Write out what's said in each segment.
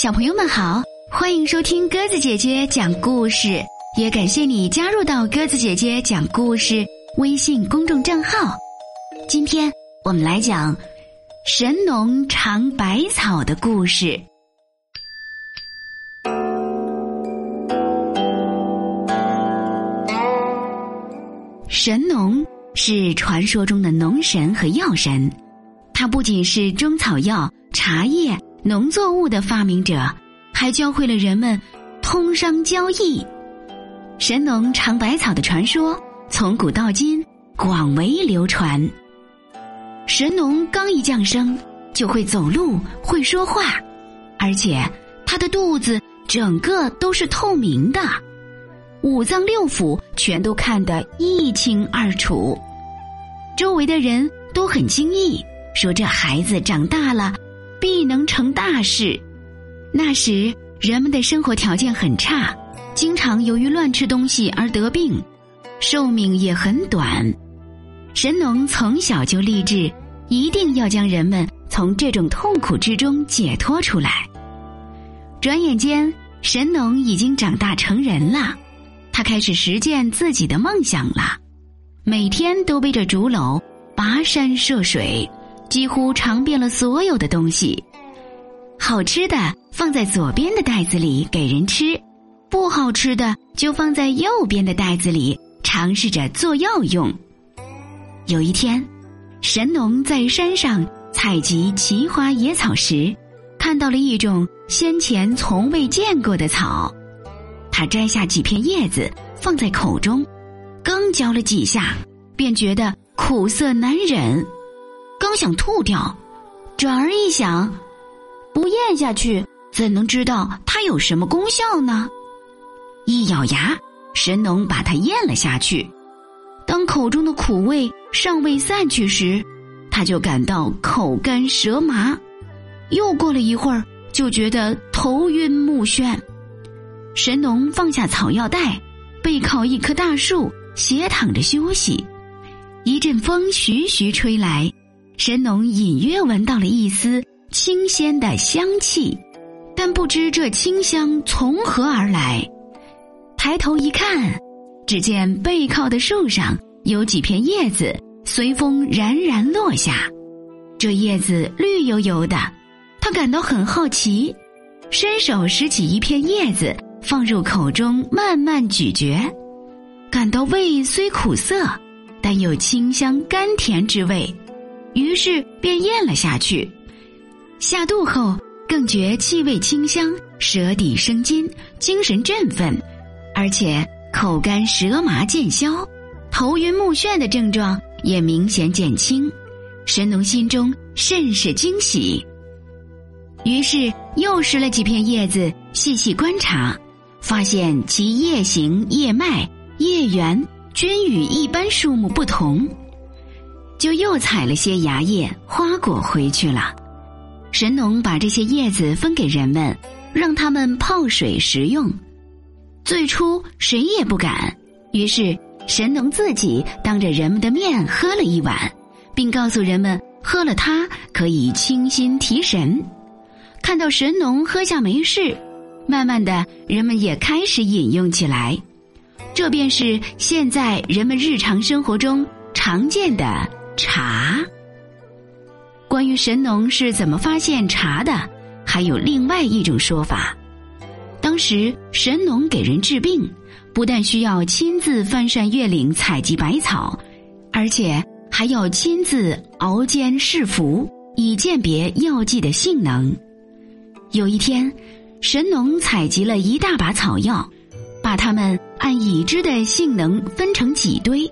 小朋友们好，欢迎收听鸽子姐姐讲故事，也感谢你加入到鸽子姐姐讲故事微信公众账号。今天我们来讲神农尝百草的故事。神农是传说中的农神和药神，他不仅是中草药、茶叶。农作物的发明者，还教会了人们通商交易。神农尝百草的传说从古到今广为流传。神农刚一降生就会走路、会说话，而且他的肚子整个都是透明的，五脏六腑全都看得一清二楚。周围的人都很惊异，说这孩子长大了。必能成大事。那时人们的生活条件很差，经常由于乱吃东西而得病，寿命也很短。神农从小就立志，一定要将人们从这种痛苦之中解脱出来。转眼间，神农已经长大成人了，他开始实践自己的梦想了，每天都背着竹篓跋山涉水。几乎尝遍了所有的东西，好吃的放在左边的袋子里给人吃，不好吃的就放在右边的袋子里尝试着做药用。有一天，神农在山上采集奇花野草时，看到了一种先前从未见过的草，他摘下几片叶子放在口中，刚嚼了几下，便觉得苦涩难忍。刚想吐掉，转而一想，不咽下去，怎能知道它有什么功效呢？一咬牙，神农把它咽了下去。当口中的苦味尚未散去时，他就感到口干舌麻。又过了一会儿，就觉得头晕目眩。神农放下草药袋，背靠一棵大树，斜躺着休息。一阵风徐徐吹来。神农隐约闻到了一丝清鲜的香气，但不知这清香从何而来。抬头一看，只见背靠的树上有几片叶子随风冉冉落下，这叶子绿油油的。他感到很好奇，伸手拾起一片叶子放入口中慢慢咀嚼，感到味虽苦涩，但有清香甘甜之味。于是便咽了下去，下肚后更觉气味清香，舌底生津，精神振奋，而且口干舌麻渐消，头晕目眩的症状也明显减轻。神农心中甚是惊喜，于是又拾了几片叶子，细细观察，发现其叶形、叶脉、叶缘均与一般树木不同。就又采了些芽叶、花果回去了。神农把这些叶子分给人们，让他们泡水食用。最初谁也不敢，于是神农自己当着人们的面喝了一碗，并告诉人们喝了它可以清心提神。看到神农喝下没事，慢慢的人们也开始饮用起来。这便是现在人们日常生活中常见的。茶。关于神农是怎么发现茶的，还有另外一种说法。当时神农给人治病，不但需要亲自翻山越岭采集百草，而且还要亲自熬煎试服，以鉴别药剂的性能。有一天，神农采集了一大把草药，把它们按已知的性能分成几堆，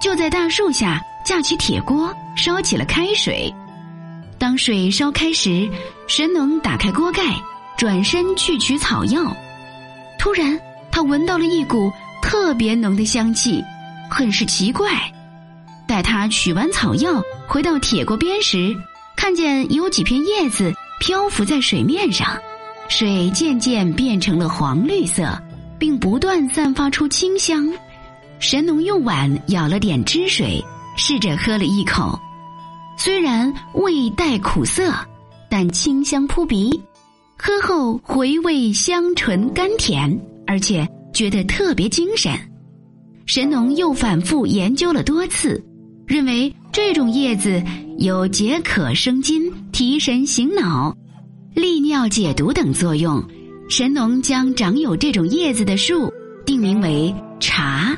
就在大树下。架起铁锅，烧起了开水。当水烧开时，神农打开锅盖，转身去取草药。突然，他闻到了一股特别浓的香气，很是奇怪。待他取完草药，回到铁锅边时，看见有几片叶子漂浮在水面上，水渐渐变成了黄绿色，并不断散发出清香。神农用碗舀了点汁水。试着喝了一口，虽然味带苦涩，但清香扑鼻。喝后回味香醇甘甜，而且觉得特别精神。神农又反复研究了多次，认为这种叶子有解渴生津、提神醒脑、利尿解毒等作用。神农将长有这种叶子的树定名为茶。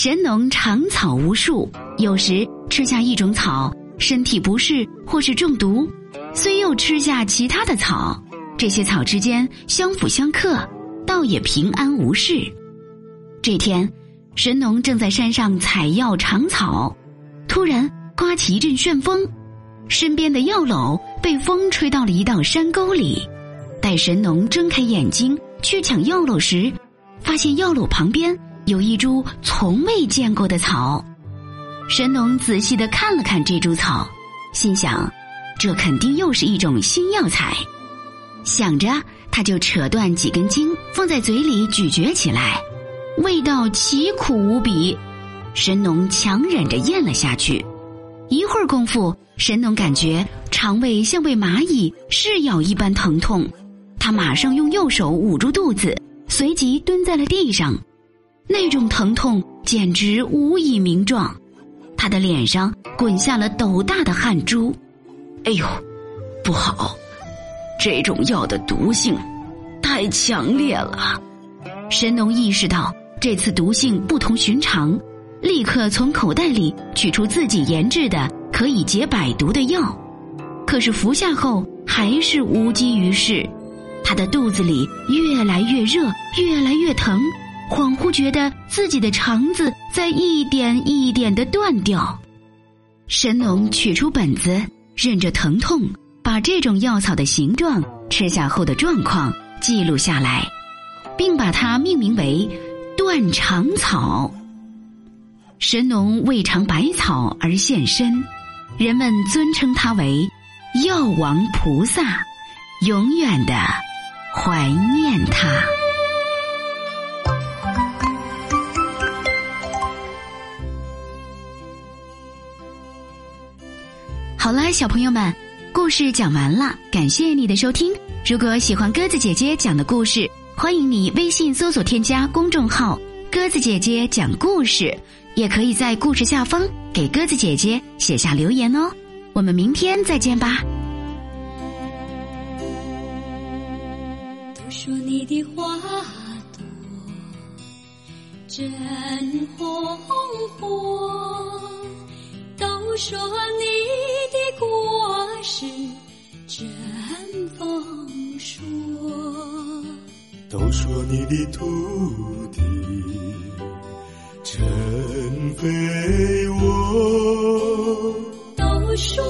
神农尝草无数，有时吃下一种草，身体不适或是中毒，虽又吃下其他的草，这些草之间相辅相克，倒也平安无事。这天。神农正在山上采药尝草，突然刮起一阵旋风，身边的药篓被风吹到了一道山沟里。待神农睁开眼睛去抢药篓时，发现药篓旁边有一株从未见过的草。神农仔细的看了看这株草，心想，这肯定又是一种新药材。想着，他就扯断几根茎，放在嘴里咀嚼起来。味道奇苦无比，神农强忍着咽了下去。一会儿功夫，神农感觉肠胃像被蚂蚁噬咬一般疼痛，他马上用右手捂住肚子，随即蹲在了地上。那种疼痛简直无以名状，他的脸上滚下了斗大的汗珠。哎呦，不好！这种药的毒性太强烈了。神农意识到。这次毒性不同寻常，立刻从口袋里取出自己研制的可以解百毒的药，可是服下后还是无济于事，他的肚子里越来越热，越来越疼，恍惚觉得自己的肠子在一点一点的断掉。神农取出本子，忍着疼痛，把这种药草的形状、吃下后的状况记录下来，并把它命名为。断肠草，神农为尝百草而现身，人们尊称他为药王菩萨，永远的怀念他。好了，小朋友们，故事讲完了，感谢你的收听。如果喜欢鸽子姐姐讲的故事。欢迎你微信搜索添加公众号“鸽子姐姐讲故事”，也可以在故事下方给鸽子姐姐写下留言哦。我们明天再见吧。都说你的花朵真红火，说你的果实真丰硕。都说你的土地真肥沃，都说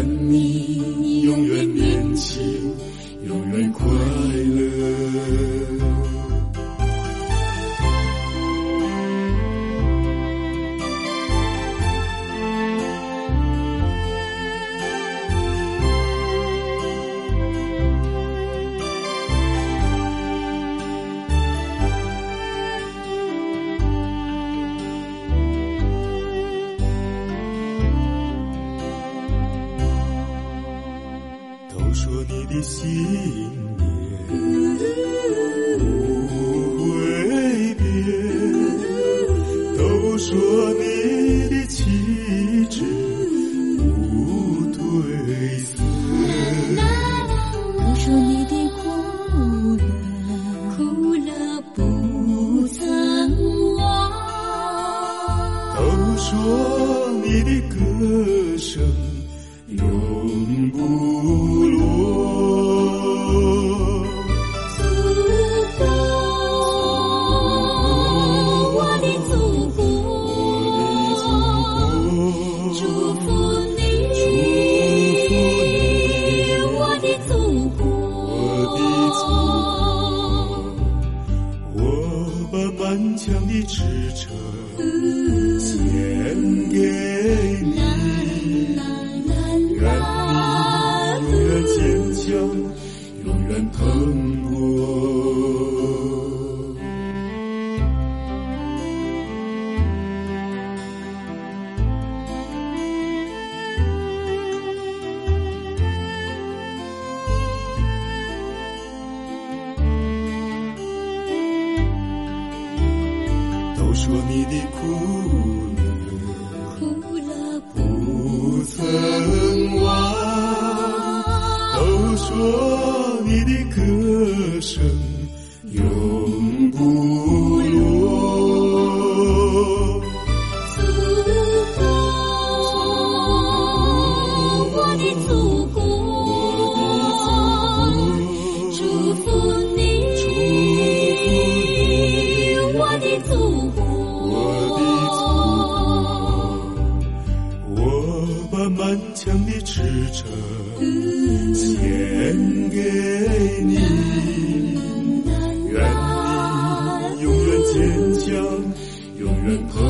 愿你永远年轻永远快乐。说你的苦乐苦乐不曾忘，都说你的歌声永不落。祖国，我的祖献给你愿你永远坚强永远快乐